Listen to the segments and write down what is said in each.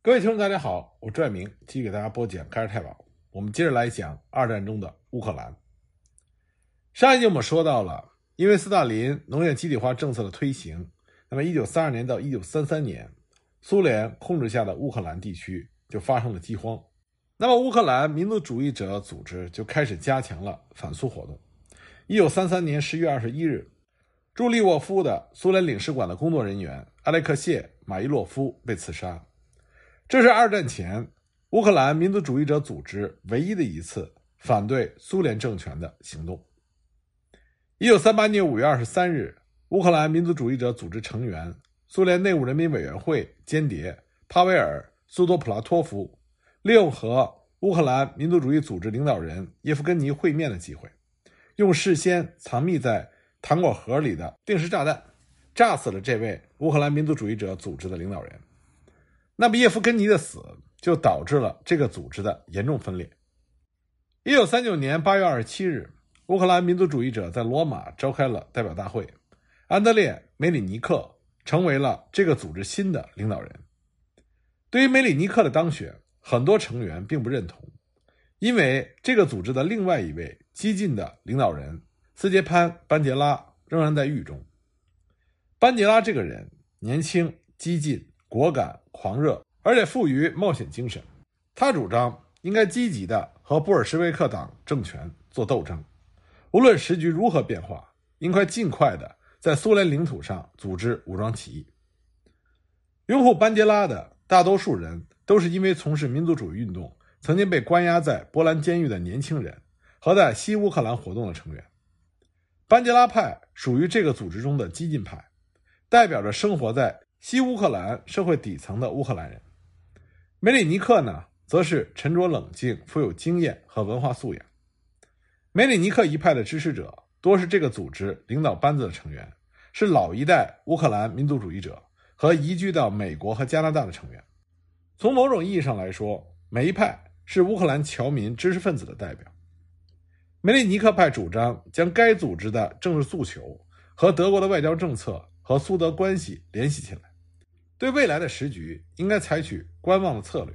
各位听众，大家好，我朱爱明继续给大家播讲《开日太保》。我们接着来讲二战中的乌克兰。上一集我们说到了，因为斯大林农业集体化政策的推行，那么1932年到1933年，苏联控制下的乌克兰地区就发生了饥荒。那么乌克兰民族主义者组织就开始加强了反苏活动。1933年10月21日，驻利沃夫的苏联领事馆的工作人员阿列克谢·马伊洛夫被刺杀。这是二战前乌克兰民族主义者组织唯一的一次反对苏联政权的行动。一九三八年五月二十三日，乌克兰民族主义者组织成员、苏联内务人民委员会间谍帕维尔·苏多普拉托夫，利用和乌克兰民族主义组织领导人叶夫根尼会面的机会，用事先藏匿在糖果盒里的定时炸弹，炸死了这位乌克兰民族主义者组织的领导人。那么叶夫根尼的死就导致了这个组织的严重分裂。一九三九年八月二十七日，乌克兰民族主义者在罗马召开了代表大会，安德烈·梅里尼克成为了这个组织新的领导人。对于梅里尼克的当选，很多成员并不认同，因为这个组织的另外一位激进的领导人斯捷潘·班杰拉仍然在狱中。班杰拉这个人年轻、激进。果敢、狂热，而且富于冒险精神。他主张应该积极地和布尔什维克党政权做斗争，无论时局如何变化，应该尽快地在苏联领土上组织武装起义。拥护班杰拉的大多数人都是因为从事民族主义运动，曾经被关押在波兰监狱的年轻人和在西乌克兰活动的成员。班杰拉派属于这个组织中的激进派，代表着生活在。西乌克兰社会底层的乌克兰人，梅里尼克呢，则是沉着冷静、富有经验和文化素养。梅里尼克一派的支持者多是这个组织领导班子的成员，是老一代乌克兰民族主义者和移居到美国和加拿大的成员。从某种意义上来说，每一派是乌克兰侨民知识分子的代表。梅里尼克派主张将该组织的政治诉求和德国的外交政策和苏德关系联系起来。对未来的时局，应该采取观望的策略，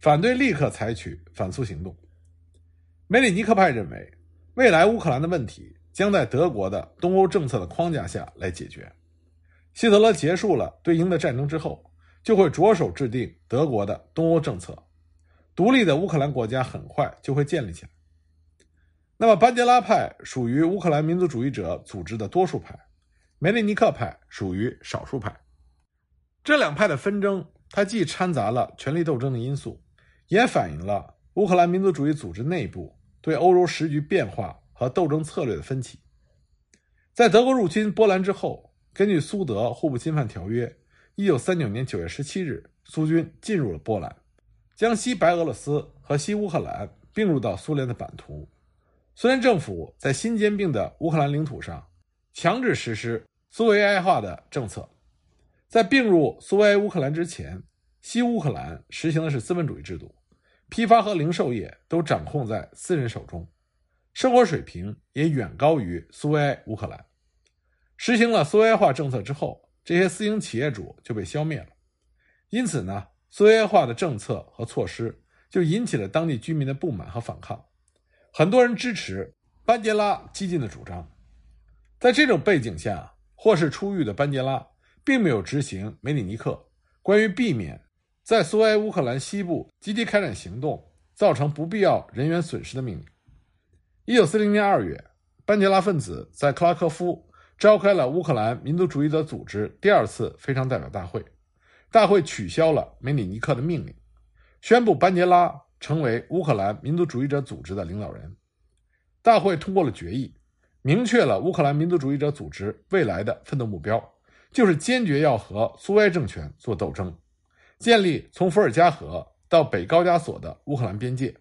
反对立刻采取反苏行动。梅里尼克派认为，未来乌克兰的问题将在德国的东欧政策的框架下来解决。希特勒结束了对英的战争之后，就会着手制定德国的东欧政策，独立的乌克兰国家很快就会建立起来。那么，班杰拉派属于乌克兰民族主义者组织的多数派，梅里尼克派属于少数派。这两派的纷争，它既掺杂了权力斗争的因素，也反映了乌克兰民族主义组织内部对欧洲时局变化和斗争策略的分歧。在德国入侵波兰之后，根据苏德互不侵犯条约，一九三九年九月十七日，苏军进入了波兰，将西白俄罗斯和西乌克兰并入到苏联的版图。苏联政府在新兼并的乌克兰领土上，强制实施苏维埃化的政策。在并入苏维埃乌克兰之前，西乌克兰实行的是资本主义制度，批发和零售业都掌控在私人手中，生活水平也远高于苏维埃乌克兰。实行了苏维埃化政策之后，这些私营企业主就被消灭了。因此呢，苏维埃化的政策和措施就引起了当地居民的不满和反抗，很多人支持班杰拉激进的主张。在这种背景下，或是出狱的班杰拉。并没有执行梅里尼克关于避免在苏维埃乌克兰西部积极开展行动造成不必要人员损失的命令。一九四零年二月，班杰拉分子在克拉科夫召开了乌克兰民族主义者组织第二次非常代表大会，大会取消了梅里尼克的命令，宣布班杰拉成为乌克兰民族主义者组织的领导人。大会通过了决议，明确了乌克兰民族主义者组织未来的奋斗目标。就是坚决要和苏维埃政权做斗争，建立从伏尔加河到北高加索的乌克兰边界。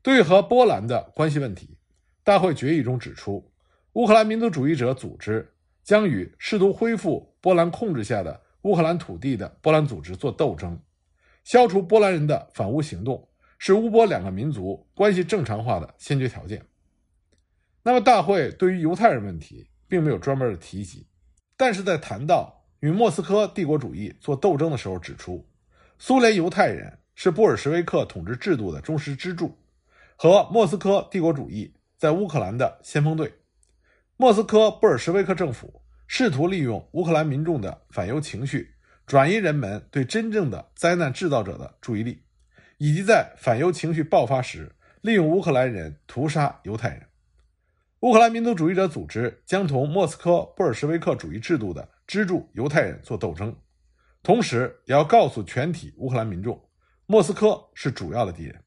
对于和波兰的关系问题，大会决议中指出，乌克兰民族主义者组织将与试图恢复波兰控制下的乌克兰土地的波兰组织做斗争，消除波兰人的反乌行动是乌波两个民族关系正常化的先决条件。那么，大会对于犹太人问题并没有专门的提及。但是在谈到与莫斯科帝国主义做斗争的时候，指出苏联犹太人是布尔什维克统治制度的忠实支柱，和莫斯科帝国主义在乌克兰的先锋队。莫斯科布尔什维克政府试图利用乌克兰民众的反犹情绪，转移人们对真正的灾难制造者的注意力，以及在反犹情绪爆发时，利用乌克兰人屠杀犹太人。乌克兰民族主义者组织将同莫斯科布尔什维克主义制度的支柱犹太人做斗争，同时也要告诉全体乌克兰民众，莫斯科是主要的敌人。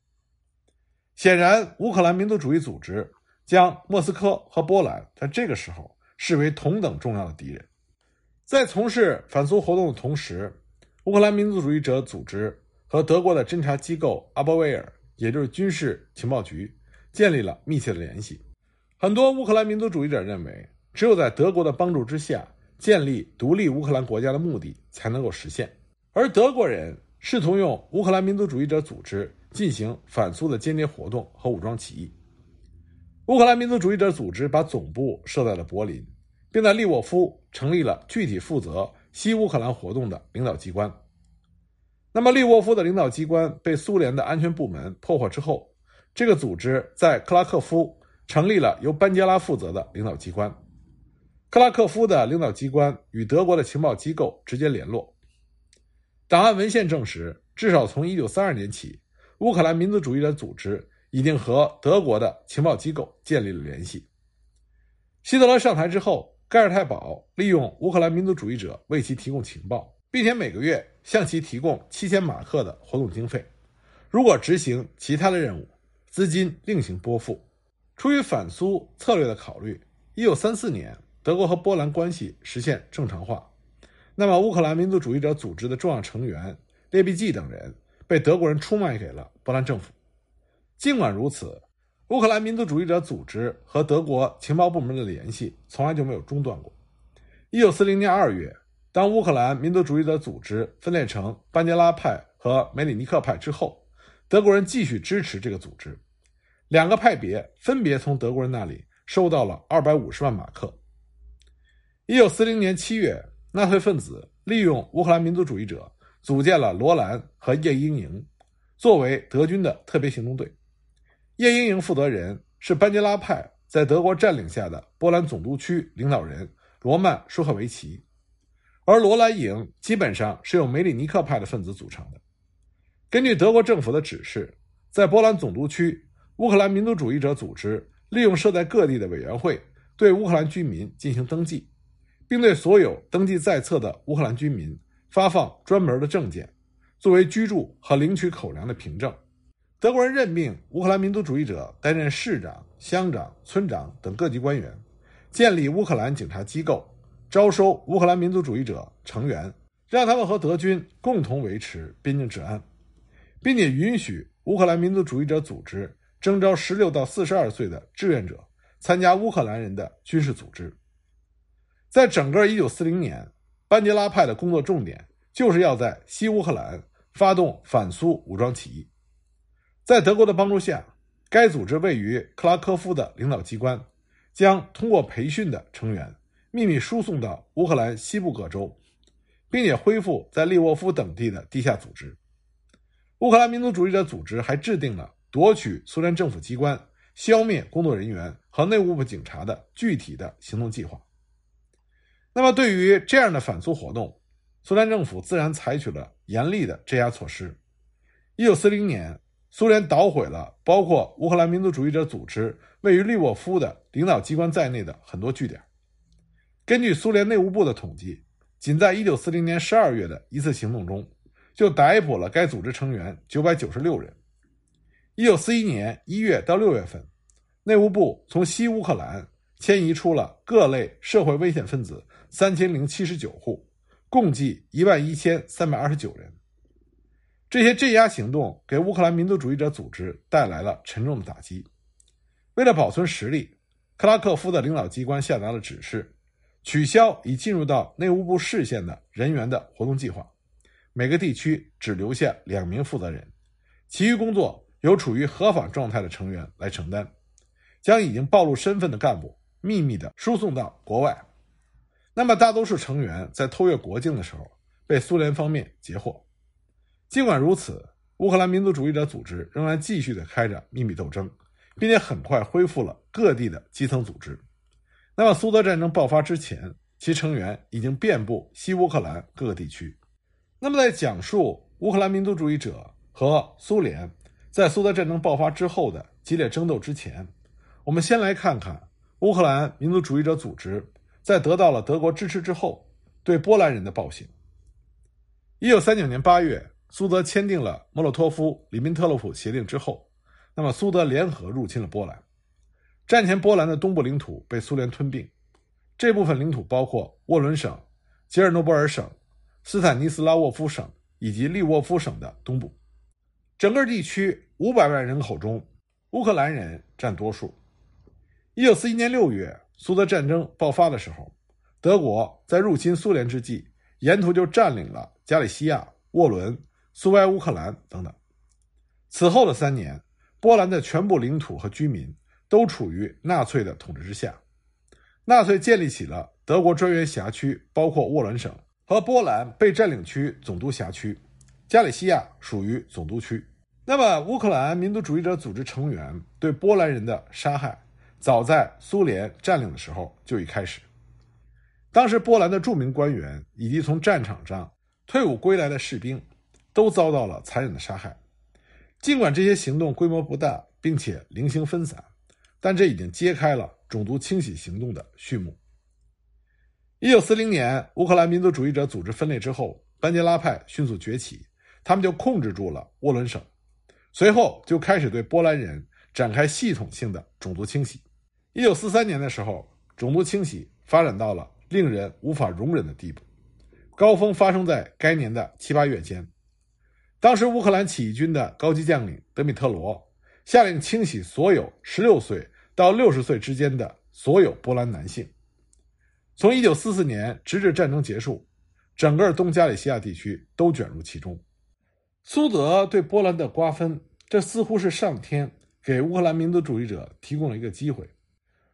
显然，乌克兰民族主义组织。将莫斯科和波兰在这个时候视为同等重要的敌人。在从事反苏活动的同时，乌克兰民族主义者组织和德国的侦察机构阿波维尔，也就是军事情报局，建立了密切的联系。很多乌克兰民族主义者认为，只有在德国的帮助之下，建立独立乌克兰国家的目的才能够实现。而德国人试图用乌克兰民族主义者组织进行反苏的间谍活动和武装起义。乌克兰民族主义者组织把总部设在了柏林，并在利沃夫成立了具体负责西乌克兰活动的领导机关。那么，利沃夫的领导机关被苏联的安全部门破获之后，这个组织在克拉克夫成立了由班杰拉负责的领导机关。克拉克夫的领导机关与德国的情报机构直接联络。档案文献证实，至少从1932年起，乌克兰民族主义者组织。已经和德国的情报机构建立了联系。希特勒上台之后，盖尔太保利用乌克兰民族主义者为其提供情报，并且每个月向其提供七千马克的活动经费。如果执行其他的任务，资金另行拨付。出于反苏策略的考虑，一九三四年，德国和波兰关系实现正常化。那么，乌克兰民族主义者组织的重要成员列比季等人被德国人出卖给了波兰政府。尽管如此，乌克兰民族主义者组织和德国情报部门的联系从来就没有中断过。一九四零年二月，当乌克兰民族主义者组织分裂成班杰拉派和梅里尼克派之后，德国人继续支持这个组织。两个派别分别从德国人那里收到了二百五十万马克。一九四零年七月，纳粹分子利用乌克兰民族主义者组建了罗兰和夜鹰营，作为德军的特别行动队。夜莺营负责人是班杰拉派在德国占领下的波兰总督区领导人罗曼舒赫维奇，而罗兰营基本上是由梅里尼克派的分子组成的。根据德国政府的指示，在波兰总督区，乌克兰民族主义者组织利用设在各地的委员会对乌克兰居民进行登记，并对所有登记在册的乌克兰居民发放专门的证件，作为居住和领取口粮的凭证。德国人任命乌克兰民族主义者担任市长、乡长、村长等各级官员，建立乌克兰警察机构，招收乌克兰民族主义者成员，让他们和德军共同维持边境治安，并且允许乌克兰民族主义者组织征召十六到四十二岁的志愿者参加乌克兰人的军事组织。在整个一九四零年，班杰拉派的工作重点就是要在西乌克兰发动反苏武装起义。在德国的帮助下，该组织位于克拉科夫的领导机关将通过培训的成员秘密输送到乌克兰西部各州，并且恢复在利沃夫等地的地下组织。乌克兰民族主义者组织还制定了夺取苏联政府机关、消灭工作人员和内务部警察的具体的行动计划。那么，对于这样的反苏活动，苏联政府自然采取了严厉的镇压措施。一九四零年。苏联捣毁了包括乌克兰民族主义者组织位于利沃夫的领导机关在内的很多据点。根据苏联内务部的统计，仅在1940年12月的一次行动中，就逮捕了该组织成员996人。1941年1月到6月份，内务部从西乌克兰迁移出了各类社会危险分子3079户，共计11329人。这些镇压行动给乌克兰民族主义者组织带来了沉重的打击。为了保存实力，克拉克夫的领导机关下达了指示，取消已进入到内务部视线的人员的活动计划，每个地区只留下两名负责人，其余工作由处于合法状态的成员来承担，将已经暴露身份的干部秘密地输送到国外。那么，大多数成员在偷越国境的时候被苏联方面截获。尽管如此，乌克兰民族主义者组织仍然继续的开展秘密斗争，并且很快恢复了各地的基层组织。那么，苏德战争爆发之前，其成员已经遍布西乌克兰各个地区。那么，在讲述乌克兰民族主义者和苏联在苏德战争爆发之后的激烈争斗之前，我们先来看看乌克兰民族主义者组织在得到了德国支持之后对波兰人的暴行。一九三九年八月，苏德签订了莫洛托夫里宾特洛甫协定之后，那么苏德联合入侵了波兰。战前，波兰的东部领土被苏联吞并，这部分领土包括沃伦省、吉尔诺波尔省、斯坦尼斯拉沃夫省以及利沃夫省的东部。整个地区五百万人口中，乌克兰人占多数。一九四一年六月，苏德战争爆发的时候，德国在入侵苏联之际，沿途就占领了。加里西亚、沃伦、苏维埃乌克兰等等。此后的三年，波兰的全部领土和居民都处于纳粹的统治之下。纳粹建立起了德国专员辖区，包括沃伦省和波兰被占领区总督辖区。加里西亚属于总督区。那么，乌克兰民族主义者组织成员对波兰人的杀害，早在苏联占领的时候就已开始。当时，波兰的著名官员以及从战场上。退伍归来的士兵都遭到了残忍的杀害。尽管这些行动规模不大，并且零星分散，但这已经揭开了种族清洗行动的序幕。一九四零年，乌克兰民族主义者组织分裂之后，班杰拉派迅速崛起，他们就控制住了沃伦省，随后就开始对波兰人展开系统性的种族清洗。一九四三年的时候，种族清洗发展到了令人无法容忍的地步。高峰发生在该年的七八月间，当时乌克兰起义军的高级将领德米特罗下令清洗所有十六岁到六十岁之间的所有波兰男性。从一九四四年直至战争结束，整个东加里西亚地区都卷入其中。苏德对波兰的瓜分，这似乎是上天给乌克兰民族主义者提供了一个机会。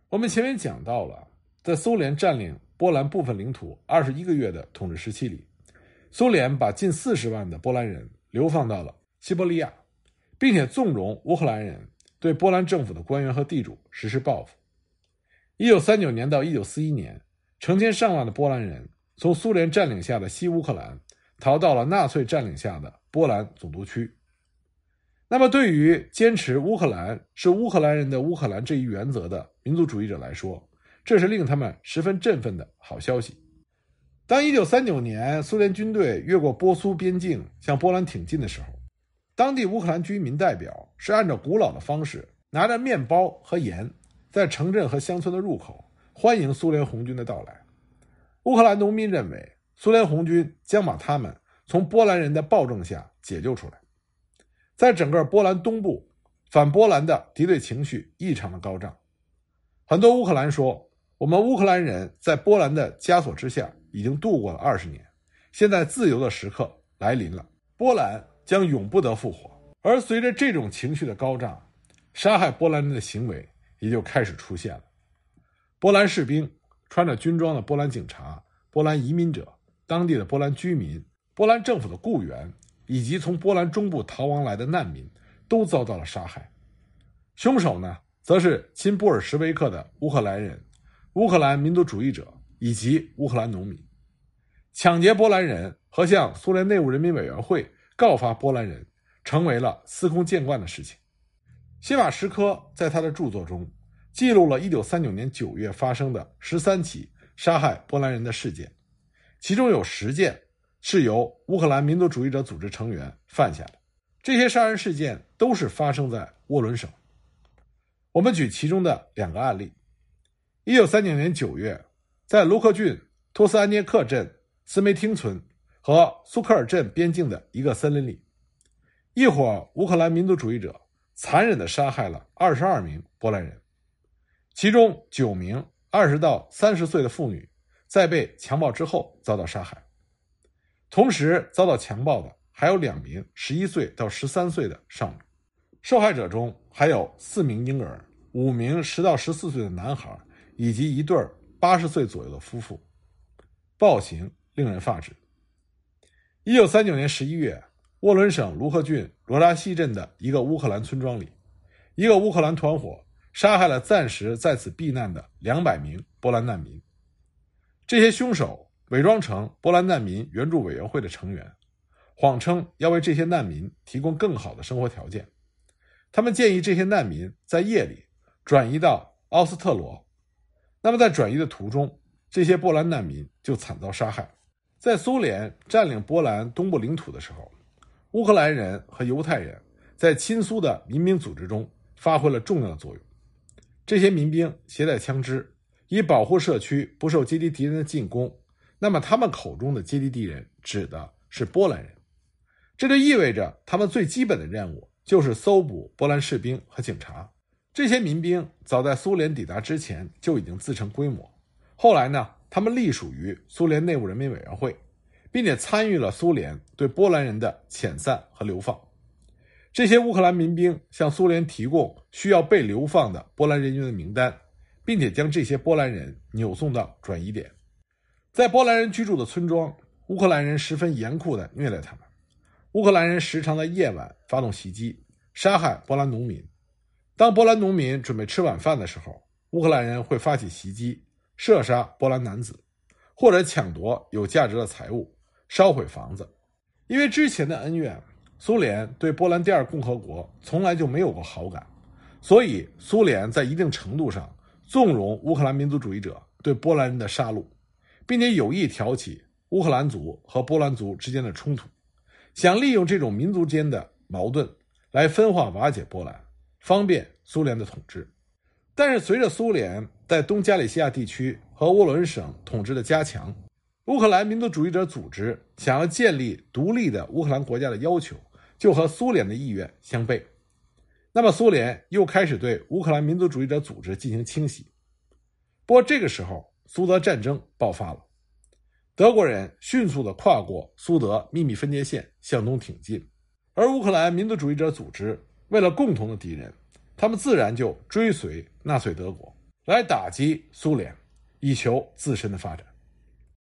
我们前面讲到了，在苏联占领。波兰部分领土二十一个月的统治时期里，苏联把近四十万的波兰人流放到了西伯利亚，并且纵容乌克兰人对波兰政府的官员和地主实施报复。一九三九年到一九四一年，成千上万的波兰人从苏联占领下的西乌克兰逃到了纳粹占领下的波兰总督区。那么，对于坚持乌克兰是乌克兰人的乌克兰这一原则的民族主义者来说，这是令他们十分振奋的好消息。当1939年苏联军队越过波苏边境向波兰挺进的时候，当地乌克兰居民代表是按照古老的方式，拿着面包和盐，在城镇和乡村的入口欢迎苏联红军的到来。乌克兰农民认为，苏联红军将把他们从波兰人的暴政下解救出来。在整个波兰东部，反波兰的敌对情绪异常的高涨。很多乌克兰说。我们乌克兰人在波兰的枷锁之下已经度过了二十年，现在自由的时刻来临了，波兰将永不得复活。而随着这种情绪的高涨，杀害波兰人的行为也就开始出现了。波兰士兵、穿着军装的波兰警察、波兰移民者、当地的波兰居民、波兰政府的雇员以及从波兰中部逃亡来的难民，都遭到了杀害。凶手呢，则是亲布尔什维克的乌克兰人。乌克兰民族主义者以及乌克兰农民抢劫波兰人和向苏联内务人民委员会告发波兰人，成为了司空见惯的事情。谢马什科在他的著作中记录了1939年9月发生的十三起杀害波兰人的事件，其中有十件是由乌克兰民族主义者组织成员犯下的。这些杀人事件都是发生在沃伦省。我们举其中的两个案例。一九三九年九月，在卢克郡托斯安涅克镇斯梅汀村和苏克尔镇边境的一个森林里，一伙乌克兰民族主义者残忍地杀害了二十二名波兰人，其中九名二十到三十岁的妇女在被强暴之后遭到杀害，同时遭到强暴的还有两名十一岁到十三岁的少女，受害者中还有四名婴儿、五名十到十四岁的男孩。以及一对八十岁左右的夫妇，暴行令人发指。一九三九年十一月，沃伦省卢克郡罗扎西镇的一个乌克兰村庄里，一个乌克兰团伙杀害了暂时在此避难的两百名波兰难民。这些凶手伪装成波兰难民援助委员会的成员，谎称要为这些难民提供更好的生活条件。他们建议这些难民在夜里转移到奥斯特罗。那么，在转移的途中，这些波兰难民就惨遭杀害。在苏联占领波兰东部领土的时候，乌克兰人和犹太人在亲苏的民兵组织中发挥了重要的作用。这些民兵携带枪支，以保护社区不受基地敌人的进攻。那么，他们口中的基地敌人指的是波兰人。这就意味着，他们最基本的任务就是搜捕波兰士兵和警察。这些民兵早在苏联抵达之前就已经自成规模。后来呢？他们隶属于苏联内务人民委员会，并且参与了苏联对波兰人的遣散和流放。这些乌克兰民兵向苏联提供需要被流放的波兰人员的名单，并且将这些波兰人扭送到转移点。在波兰人居住的村庄，乌克兰人十分严酷地虐待他们。乌克兰人时常在夜晚发动袭击，杀害波兰农民。当波兰农民准备吃晚饭的时候，乌克兰人会发起袭击。射杀波兰男子，或者抢夺有价值的财物，烧毁房子。因为之前的恩怨，苏联对波兰第二共和国从来就没有过好感，所以苏联在一定程度上纵容乌克兰民族主义者对波兰人的杀戮，并且有意挑起乌克兰族和波兰族之间的冲突，想利用这种民族间的矛盾来分化瓦解波兰，方便苏联的统治。但是，随着苏联在东加里西亚地区和沃伦省统治的加强，乌克兰民族主义者组织想要建立独立的乌克兰国家的要求就和苏联的意愿相悖。那么，苏联又开始对乌克兰民族主义者组织进行清洗。不过，这个时候苏德战争爆发了，德国人迅速地跨过苏德秘密分界线向东挺进，而乌克兰民族主义者组织为了共同的敌人。他们自然就追随纳粹德国来打击苏联，以求自身的发展。